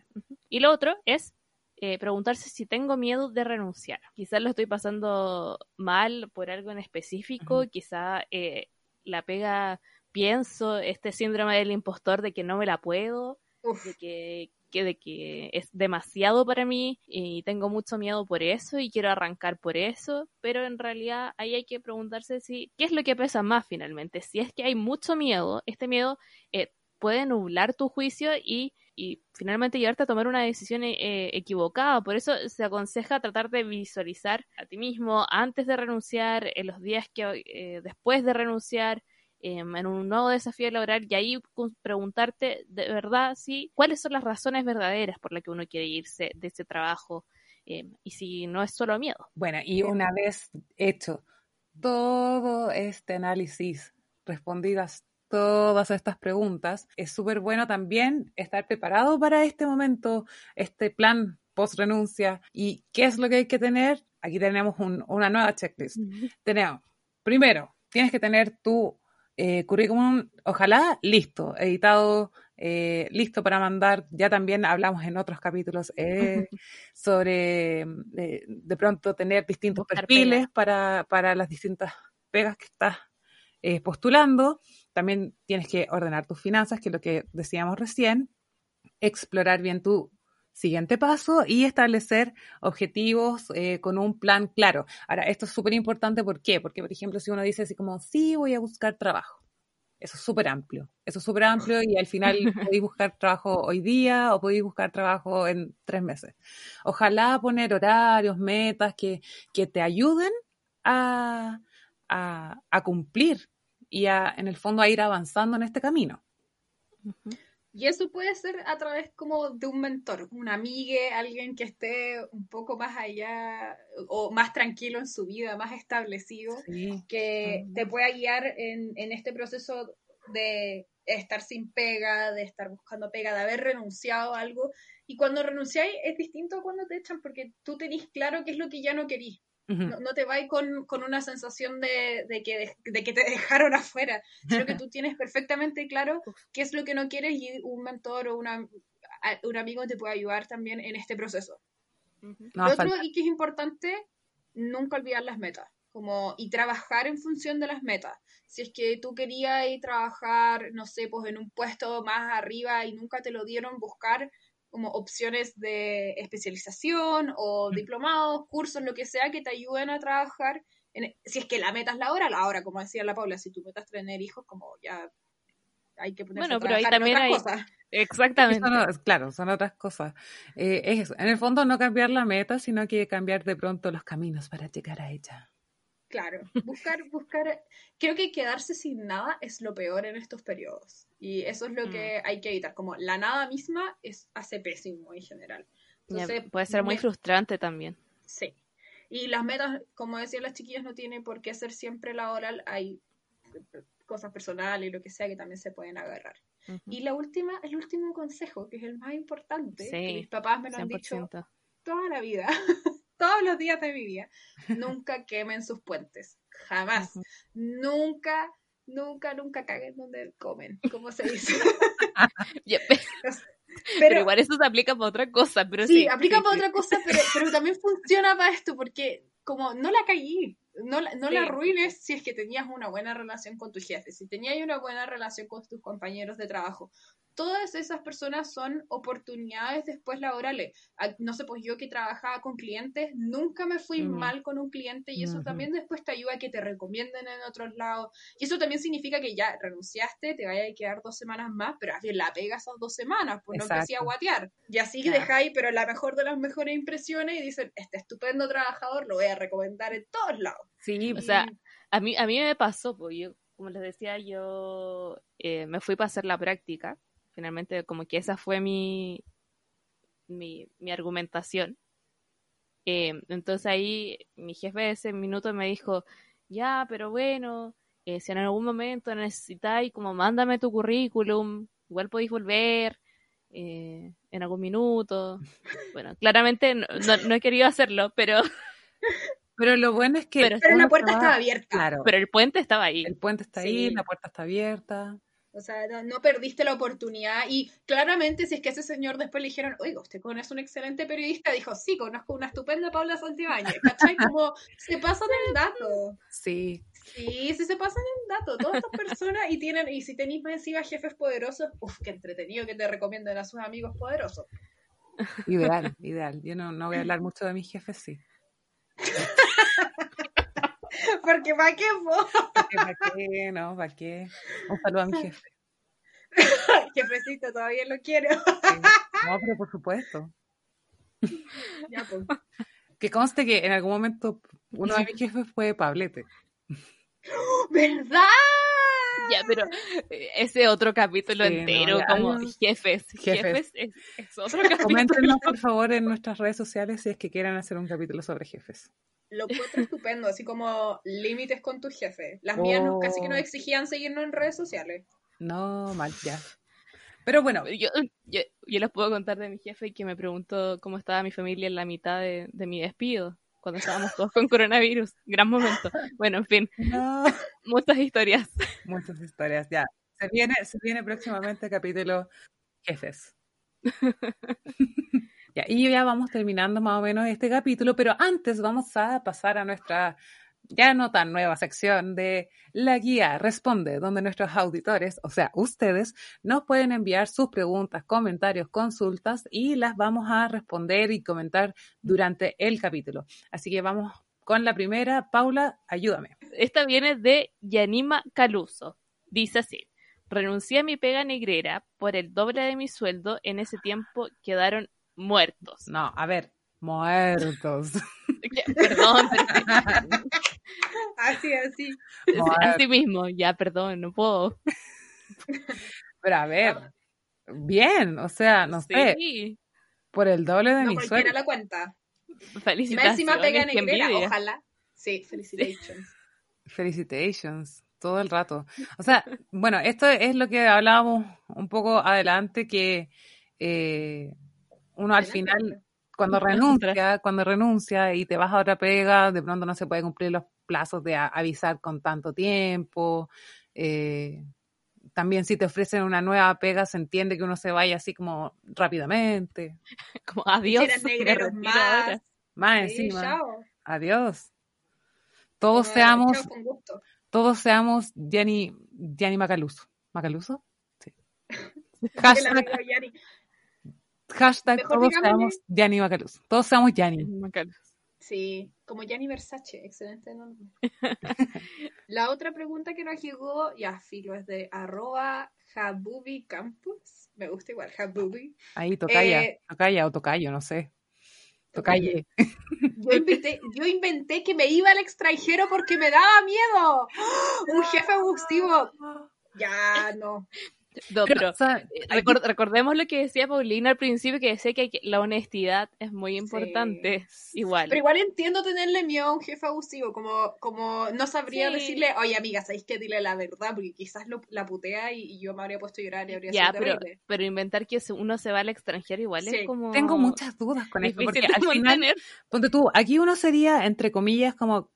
Y lo otro es eh, preguntarse si tengo miedo de renunciar. Quizás lo estoy pasando mal por algo en específico, quizá eh, la pega, pienso, este síndrome del impostor de que no me la puedo, de que, de que es demasiado para mí y tengo mucho miedo por eso y quiero arrancar por eso, pero en realidad ahí hay que preguntarse si qué es lo que pesa más finalmente. Si es que hay mucho miedo, este miedo eh, puede nublar tu juicio y y finalmente llevarte a tomar una decisión eh, equivocada. Por eso se aconseja tratar de visualizar a ti mismo antes de renunciar, en los días que eh, después de renunciar, em, en un nuevo desafío laboral y ahí preguntarte de verdad si cuáles son las razones verdaderas por las que uno quiere irse de ese trabajo em, y si no es solo miedo. Bueno, y una vez hecho todo este análisis, respondidas todas estas preguntas, es súper bueno también estar preparado para este momento, este plan post renuncia. ¿Y qué es lo que hay que tener? Aquí tenemos una nueva checklist. Tenemos, primero, tienes que tener tu eh, currículum, ojalá listo, editado, eh, listo para mandar. Ya también hablamos en otros capítulos eh, sobre de pronto tener distintos perfiles para, para, las distintas pegas que estás postulando. También tienes que ordenar tus finanzas, que es lo que decíamos recién, explorar bien tu siguiente paso y establecer objetivos eh, con un plan claro. Ahora, esto es súper importante, ¿por qué? Porque, por ejemplo, si uno dice así como, sí, voy a buscar trabajo, eso es súper amplio, eso es súper amplio y al final podéis buscar trabajo hoy día o podéis buscar trabajo en tres meses. Ojalá poner horarios, metas que, que te ayuden a, a, cumplir y a, en el fondo a ir avanzando en este camino. Y eso puede ser a través como de un mentor, un amigue, alguien que esté un poco más allá o más tranquilo en su vida, más establecido, que te pueda guiar en, en este proceso de estar sin pega, de estar buscando pega, de haber renunciado a algo. Y cuando renunciáis es distinto a cuando te echan porque tú tenés claro qué es lo que ya no querís no, te vais con, con, una sensación de, de, que, de, que te dejaron afuera, sino que tú tienes perfectamente claro qué es lo que no quieres y un mentor o una, un amigo te puede ayudar también en este proceso. Lo otro, y que es importante, nunca olvidar las metas. Como, y trabajar en función de las metas. Si es que tú querías ir trabajar, no sé, pues en un puesto más arriba y nunca te lo dieron, buscar como opciones de especialización o mm. diplomados, cursos, lo que sea que te ayuden a trabajar. En, si es que la meta es la hora, la hora, como decía la Paula, si tú metas tener hijos, como ya hay que ponerse bueno, pero ahí también hay... cosas. Exactamente. claro, son otras cosas. Eh, es En el fondo no cambiar la meta, sino que cambiar de pronto los caminos para llegar a ella. Claro, buscar, buscar, creo que quedarse sin nada es lo peor en estos periodos. Y eso es lo mm. que hay que evitar. Como la nada misma es, hace pésimo en general. puede ser muy frustrante también. Sí. Y las metas, como decían las chiquillas, no tienen por qué ser siempre la oral. Hay cosas personales y lo que sea que también se pueden agarrar. Y la última, el último consejo, que es el más importante, que mis papás me lo han dicho toda la vida. todos los días de mi vida, nunca quemen sus puentes. Jamás. Nunca, nunca, nunca caguen donde comen, como se dice. pero, igual eso se aplica para otra cosa. Pero sí, aplica para otra cosa, pero, pero también funciona para esto, porque como no la caí, no, no la arruines si es que tenías una buena relación con tu jefe, si tenías una buena relación con tus compañeros de trabajo, todas esas personas son oportunidades después laborales. No sé, pues yo que trabajaba con clientes, nunca me fui mal con un cliente y eso también después te ayuda a que te recomienden en otros lados. Y eso también significa que ya renunciaste, te vaya a quedar dos semanas más, pero bien la pega esas dos semanas, pues no empecé a guatear. Y así dejáis, pero la mejor de las mejores impresiones y dicen, este estupendo trabajador lo voy a recomendar en todos lados. Sí, o sea, a mí, a mí me pasó, pues yo, como les decía, yo eh, me fui para hacer la práctica Finalmente, como que esa fue mi, mi, argumentación. Eh, entonces ahí mi jefe ese minuto me dijo, ya, pero bueno, eh, si en algún momento necesitáis, como mándame tu currículum, igual podéis volver eh, en algún minuto. Bueno, claramente no, no, he querido hacerlo, pero... Pero lo bueno es que... Pero, la puerta estaba abierta. Claro. Pero el puente estaba ahí. El puente está ahí, la puerta está abierta. O sea, no, perdiste la oportunidad. Y claramente, si es que ese señor después le dijeron, oiga, usted conoce un excelente periodista, dijo, sí, conozco una estupenda Paula Santibáñez. ¿Cachai? Como se pasan el dato. Sí. Sí, sí se pasan el dato. Todas estas personas, y tienen, y si tenéis encima jefes poderosos, uff, qué entretenido que te recomienden a sus amigos poderosos. Ideal, ideal. Yo no, no voy a hablar mucho de mis jefes, sí. Porque ¿para qué, ¿Para qué? No, ¿para qué? Un saludo a mi jefe. Jefecito, todavía lo quiero. No, pero por supuesto. Ya, pues. Que conste que en algún momento uno de mis jefes fue Pablete. ¿Verdad? Ya, pero eh, ese otro capítulo entero, como jefes. Jefes, es, es, otro capítulo. Coméntenos, por favor, en nuestras redes sociales si es que quieran hacer un capítulo sobre jefes lo encuentro estupendo, así como límites con tu jefe. Las mías casi que nos oh. exigían seguirnos en redes sociales. No, mal, ya. Pero bueno. Yo, yo, les puedo contar de mi jefe que me preguntó cómo estaba mi familia en la mitad de, mi despido. cuando estábamos todos con coronavirus. Gran momento. Bueno, en fin. Muchas historias. Muchas historias, ya. Se viene, se viene próximamente el capítulo jefes. y ya vamos terminando más o menos este capítulo, pero antes vamos a pasar a nuestra ya no tan nueva sección de La Guía Responde, donde nuestros auditores, o sea, ustedes, nos pueden enviar sus preguntas, comentarios, consultas y las vamos a responder y comentar durante el capítulo. Así que vamos con la primera. Paula, ayúdame. Esta viene de Yanima Caluso. Dice así. Renuncié a mi pega negrera por el doble de mi sueldo. En ese tiempo quedaron muertos. No, a ver, muertos. Perdón. así, así. Así mismo, ya, perdón, no puedo. Pero a ver, bien, o sea, no sé. Por el doble de mi sueldo. la cuenta. Felicitaciones. Máxima pega negrera, ojalá. Sí, felicitations. Felicitations todo el rato. O sea, bueno, esto es lo que hablábamos un poco adelante, que eh, uno al final, cuando renuncia, cuando renuncia y te vas a otra pega, de pronto no se puede cumplir los plazos de avisar con tanto tiempo. Eh, también si te ofrecen una nueva pega, se entiende que uno se vaya así como rápidamente. Como adiós. más. Más encima. Adiós. Todos seamos todos seamos Gianni, Gianni Macaluso. ¿Macaluso? Sí. Hashtag, hashtag todos seamos Gianni Macaluso. Todos seamos Gianni. Sí, como Gianni Versace, excelente nombre. La otra pregunta que nos llegó, ya filo, es de arroba Habubi Campus. Me gusta igual, Habubi. Ahí, tocaya, eh, tocaya o tocayo, no sé. Tocaye. Yo inventé, que me iba al extranjero porque me daba miedo. Un jefe abusivo. Ya, no. Eh, recordemos lo que decía Paulina al principio, que decía que la honestidad es muy importante. Igual. Pero igual entiendo tenerle miedo a un jefe abusivo, como, como no sabría decirle, oye amiga, ¿sabéis que dile la verdad? Porque quizás lo, la putea y, yo me habría puesto a llorar y habría ya, sido pero, pero inventar que uno se va al extranjero igual es como... Tengo muchas dudas con esto, porque al final, ponte tú, aquí uno sería, entre comillas, como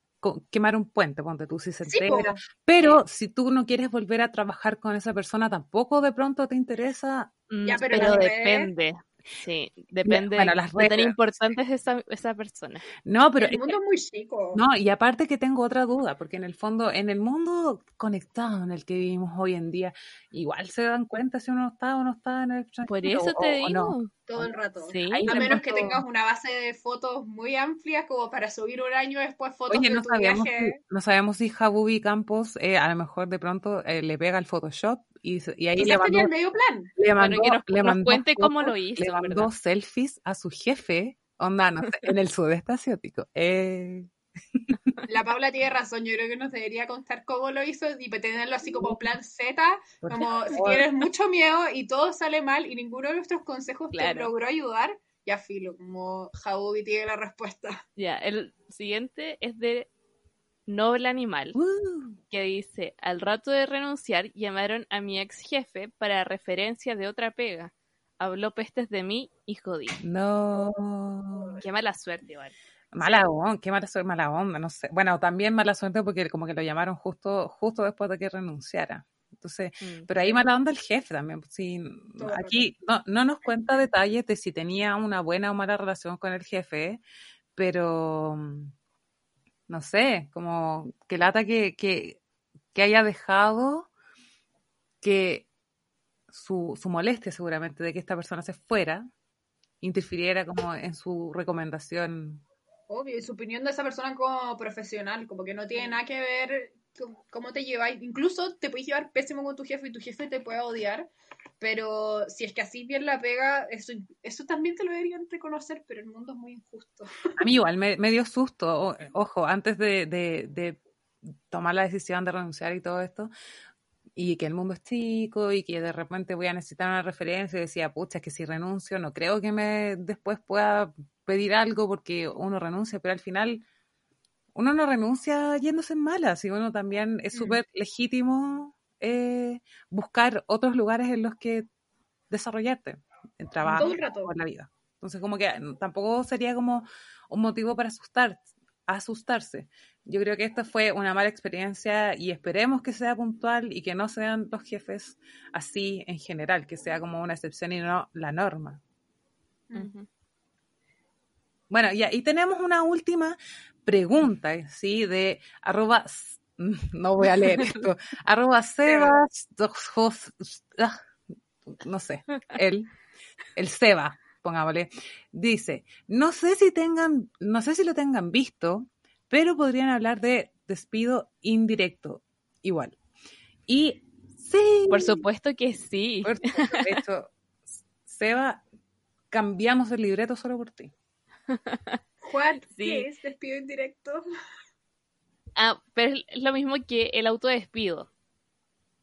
quemar un puente, ponte tú si se entera. pero si tú no quieres volver a trabajar con esa persona, tampoco de pronto te interesa. Mm, pero, depende. Sí, depende bueno, las de tan importante es esa, esa persona. No, pero... El mundo es muy chico. No, y aparte que tengo otra duda, porque en el fondo, en el mundo conectado en el que vivimos hoy en día, igual se dan cuenta si uno está o no está en el Por eso te digo. Todo el rato. a menos que tengas una base de fotos muy amplia como para subir un año después fotos de no tu sabemos viaje. Si, no sabemos si Jabubi Campos eh, a lo mejor de pronto eh, le pega el Photoshop y, y ahí le mandó, el medio plan. Le mandó, que nos, le mandó cuente cómo lo hizo. Le mandó selfies a su jefe, onda, no sé, en el sudeste asiático. Eh, la Paula tiene razón, yo creo que nos debería contar cómo lo hizo y tenerlo así como plan Z, como si tienes mucho miedo y todo sale mal y ninguno de nuestros consejos te logró ayudar, ya filo, como Jabubi tiene la respuesta. Ya, el siguiente es de Noble Animal, uh. que dice, al rato de renunciar llamaron a mi ex jefe para referencia de otra pega. Habló pestes de mí y jodí. No. Qué mala suerte, igual. Mala onda, qué mala suerte, mala onda, no sé. Bueno, también mala suerte porque como que lo llamaron justo, justo después de que renunciara. Entonces, mm, pero ahí mala onda el jefe también. Pues, aquí no, no, nos cuenta detalles de si tenía una buena o mala relación con el jefe, pero no sé, como que lata que, que, que haya dejado que su, su molestia seguramente de que esta persona se fuera interfiriera como en su recomendación Obvio, y su opinión de esa persona como profesional, como que no tiene nada que ver cómo te lleváis. Incluso te puedes llevar pésimo con tu jefe y tu jefe te puede odiar, pero si es que así bien la pega, eso, eso también te lo deberían reconocer, pero el mundo es muy injusto. A mí igual me, dio susto, ojo, antes de, de tomar la decisión de renunciar y todo esto, y que el mundo es chico y que de repente voy a necesitar una referencia y decía, pucha, es que si renuncio no creo que me después pueda pedir algo porque uno renuncia, pero al final uno no renuncia yéndose en malas y uno también es mm. súper legítimo eh, buscar otros lugares en los que desarrollarte, en trabajo, en la vida. Entonces como que tampoco sería como un motivo para asustar, asustarse. Yo creo que esta fue una mala experiencia y esperemos que sea puntual y que no sean los jefes así en general, que sea como una excepción y no la norma. Bueno, y, tenemos una última pregunta, ¿sí? De arroba, no voy a leer esto, arroba sebas, ah, no sé, el, el Seba, pongámosle, dice, no sé si tengan, no sé si lo tengan visto, pero podrían hablar de despido indirecto, igual. Y sí. Por supuesto que sí. de hecho, Seba, cambiamos el libreto solo por ti. Juan, ¿qué es despido indirecto? Ah, pero es lo mismo que el autodespido,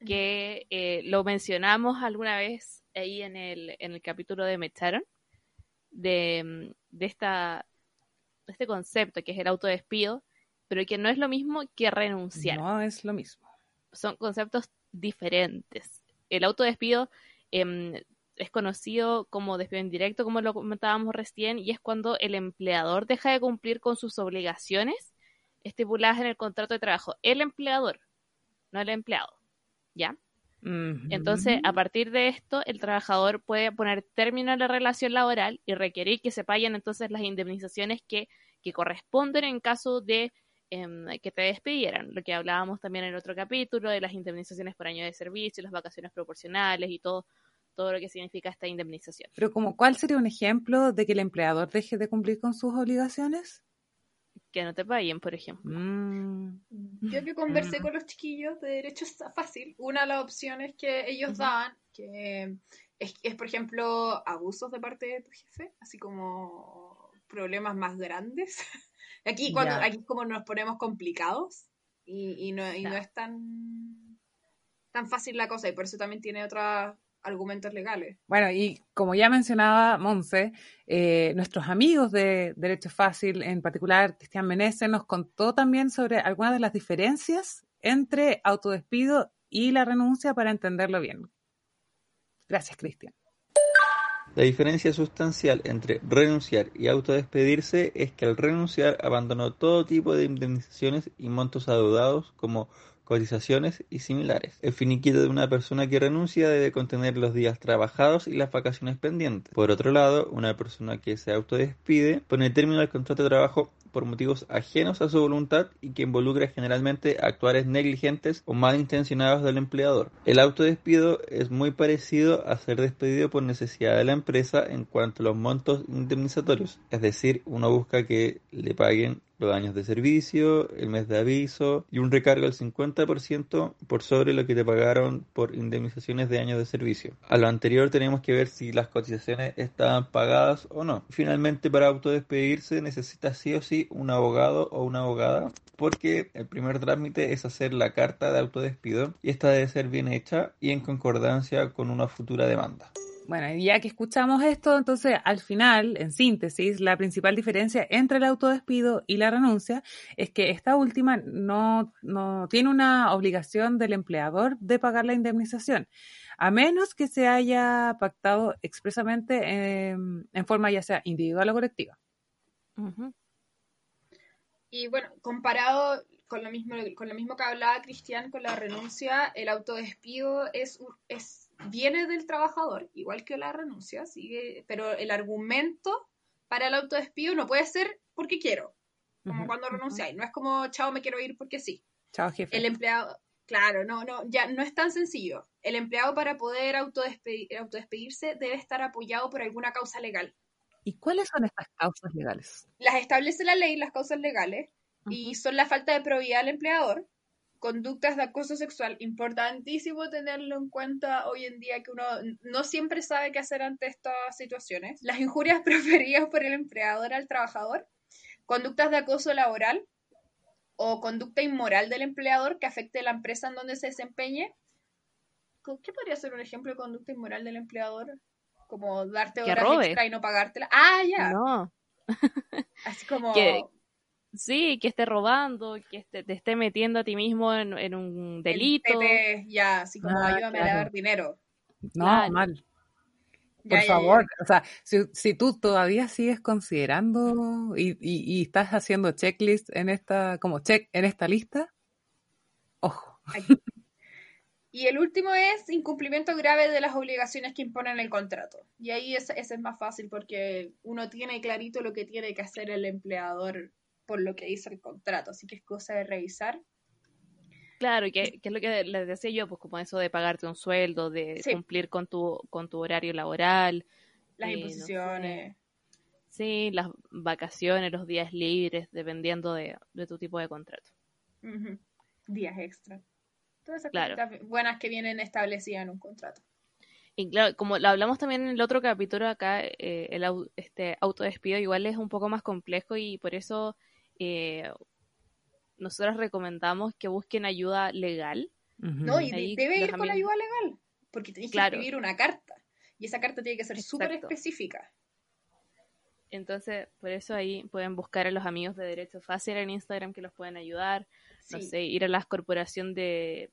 que eh, lo mencionamos alguna vez ahí en el, en el capítulo de Mecharon, de, de, esta, de este concepto que es el autodespido, pero que no es lo mismo que renunciar. No es lo mismo. Son conceptos diferentes. El autodespido eh, es conocido como despido indirecto, como lo comentábamos recién, y es cuando el empleador deja de cumplir con sus obligaciones estipuladas en el contrato de trabajo. El empleador, no el empleado. ¿Ya? Entonces, a partir de esto, el trabajador puede poner término a la relación laboral y requerir que se paguen entonces las indemnizaciones que, que corresponden en caso de em, que te despidieran. Lo que hablábamos también en el otro capítulo de las indemnizaciones por año de servicio, las vacaciones proporcionales y todo, todo lo que significa esta indemnización. Pero como, ¿cuál sería un ejemplo de que el empleador deje de cumplir con sus obligaciones? Que no te paguen, por ejemplo. Mm. Yo que conversé mm. con los chiquillos de derecho está fácil. Una de las opciones que ellos daban, que es, es, por ejemplo, abusos de parte de tu jefe, así como problemas más grandes. aquí, cuando, aquí como nos ponemos complicados y, no, y no es tan, tan fácil la cosa y por eso también tiene otra argumentos legales. Bueno, y como ya mencionaba Monse, eh, nuestros amigos de Derecho Fácil, en particular Cristian Menezes, nos contó también sobre algunas de las diferencias entre autodespido y la renuncia para entenderlo bien. Gracias, Cristian. La diferencia sustancial entre renunciar y autodespedirse es que al renunciar abandonó todo tipo de indemnizaciones y montos adeudados como y similares. El finiquito de una persona que renuncia debe contener los días trabajados y las vacaciones pendientes. Por otro lado, una persona que se autodespide pone término al contrato de trabajo por motivos ajenos a su voluntad y que involucra generalmente actuares negligentes o malintencionados del empleador. El autodespido es muy parecido a ser despedido por necesidad de la empresa en cuanto a los montos indemnizatorios, es decir, uno busca que le paguen los años de servicio, el mes de aviso y un recargo del 50% por sobre lo que te pagaron por indemnizaciones de años de servicio. A lo anterior tenemos que ver si las cotizaciones estaban pagadas o no. Finalmente, para autodespedirse necesitas sí o sí un abogado o una abogada porque el primer trámite es hacer la carta de autodespido y esta debe ser bien hecha y en concordancia con una futura demanda. Bueno, ya que escuchamos esto, entonces al final, en síntesis, la principal diferencia entre el autodespido y la renuncia es que esta última no, tiene una obligación del empleador de pagar la indemnización, a menos que se haya pactado expresamente en, forma ya sea individual o colectiva. Y bueno, comparado con lo mismo, con lo mismo que hablaba Cristian con la renuncia, el autodespido es, es viene del trabajador, igual que la renuncia, sigue, pero el argumento para el autodespido no puede ser porque quiero, como cuando renunciáis, no es como chao, me quiero ir porque sí. Chao, jefe. El empleado, claro, no, no, ya no es tan sencillo. El empleado para poder autodespedirse debe estar apoyado por alguna causa legal. ¿Y cuáles son estas causas legales? Las establece la ley, las causas legales, y son la falta de probidad del empleador, conductas de acoso sexual, importantísimo tenerlo en cuenta hoy en día que uno no siempre sabe qué hacer ante estas situaciones. Las injurias proferidas por el empleador al trabajador, conductas de acoso laboral o conducta inmoral del empleador que afecte a la empresa en donde se desempeñe. ¿Qué podría ser un ejemplo de conducta inmoral del empleador? Como darte horas extra y no pagártela. Ah, ya. No. Así como... Sí, que esté robando, que te esté metiendo a ti mismo en, un delito. ya, así como ah, ayúdame a dar dinero. No, mal. Por favor, o sea, si, tú todavía sigues considerando y, y, estás haciendo checklist en esta, como check en esta lista, ojo. Y el último es incumplimiento grave de las obligaciones que imponen el contrato. Y ahí ese, es más fácil porque uno tiene clarito lo que tiene que hacer el empleador por lo que dice el contrato. Así que es cosa de revisar. Claro, y que, es lo que les decía yo, pues como eso de pagarte un sueldo, de cumplir con tu, con tu horario laboral. Las eh, imposiciones. sí, las vacaciones, los días libres, dependiendo de, tu tipo de contrato. Días extra. Todas esas cosas buenas que vienen establecidas en un contrato. Y claro, como lo hablamos también en el otro capítulo acá, eh, el este autodespido igual es un poco más complejo y por eso eh, nosotros recomendamos que busquen ayuda legal. No, y debe ir con ayuda legal, porque tenéis que escribir una carta y esa carta tiene que ser súper específica. Entonces, por eso ahí pueden buscar a los amigos de Derecho Fácil en Instagram que los pueden ayudar. No sé, ir a la corporación de,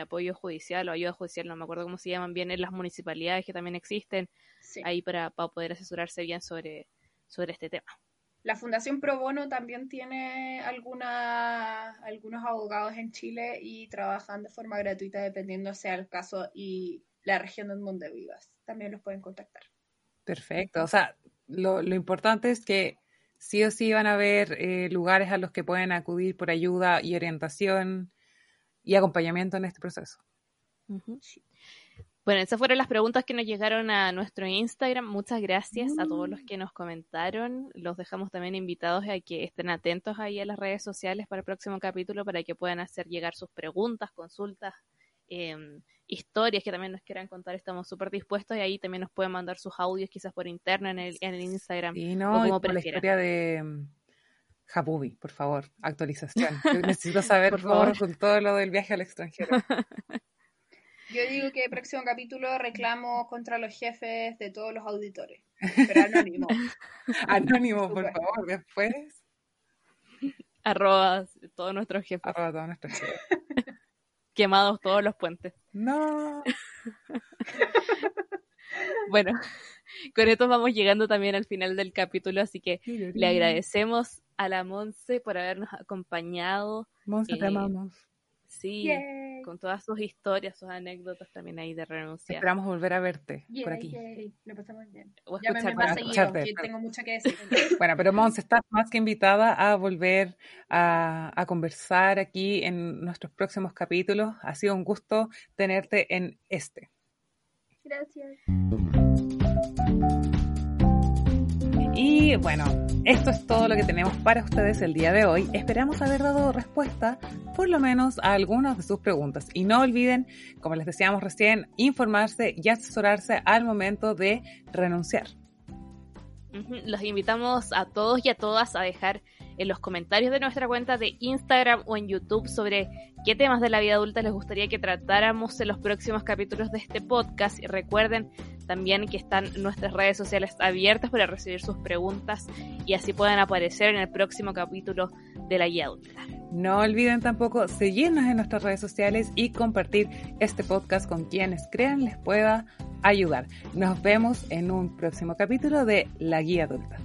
apoyo judicial o ayuda judicial, no me acuerdo cómo se llaman bien, en las municipalidades que también existen, ahí para, para, poder asesorarse bien sobre, sobre este tema. La Fundación Pro Bono también tiene alguna, algunos abogados en Chile y trabajan de forma gratuita dependiendo sea el caso y la región en donde vivas. También los pueden contactar. Perfecto. O sea, lo, lo importante es que sí o sí van a haber eh, lugares a los que pueden acudir por ayuda y orientación y acompañamiento en este proceso. Bueno, esas fueron las preguntas que nos llegaron a nuestro Instagram. Muchas gracias a todos los mm. que nos comentaron. Los dejamos también invitados a que estén atentos ahí a las redes sociales para el próximo capítulo para que puedan hacer llegar sus preguntas, consultas, eh, historias que también nos quieran contar, estamos súper dispuestos y ahí también nos pueden mandar sus audios quizás por interno en el, en el Instagram. Y no, o como la historia de mm, Jabubi, por favor, actualización. necesito saber por favor. con todo lo del viaje al extranjero. Yo digo que el próximo capítulo reclamo contra los jefes de todos los auditores, pero anónimo. anónimo, por favor, después. Arroba todos nuestros jefes. Arroba todos nuestros jefes quemados todos los puentes. No. bueno, con esto vamos llegando también al final del capítulo, así que le agradecemos a la Monse por habernos acompañado. Monse, te eh, amamos. Sí, con todas sus historias, sus anécdotas también ahí de renuncia. Esperamos volver a verte por aquí. Lo pasamos bien. O ya me, me tengo mucho que decir. bueno, pero Monse, estás más que invitada a volver a, a conversar aquí en nuestros próximos capítulos. Ha sido un gusto tenerte en este. Gracias. Y bueno, esto es todo lo que tenemos para ustedes el día de hoy. Esperamos haber dado respuesta por lo menos a algunas de sus preguntas. Y no olviden, como les decíamos recién, informarse y asesorarse al momento de renunciar. Los invitamos a todos y a todas a dejar en los comentarios de nuestra cuenta de Instagram o en YouTube sobre qué temas de la vida adulta les gustaría que tratáramos en los próximos capítulos de este podcast. Y recuerden también que están nuestras redes sociales abiertas para recibir sus preguntas y así puedan aparecer en el próximo capítulo de la guía adulta. No olviden tampoco seguirnos en nuestras redes sociales y compartir este podcast con quienes crean les pueda ayudar. Nos vemos en un próximo capítulo de La Guía Adulta.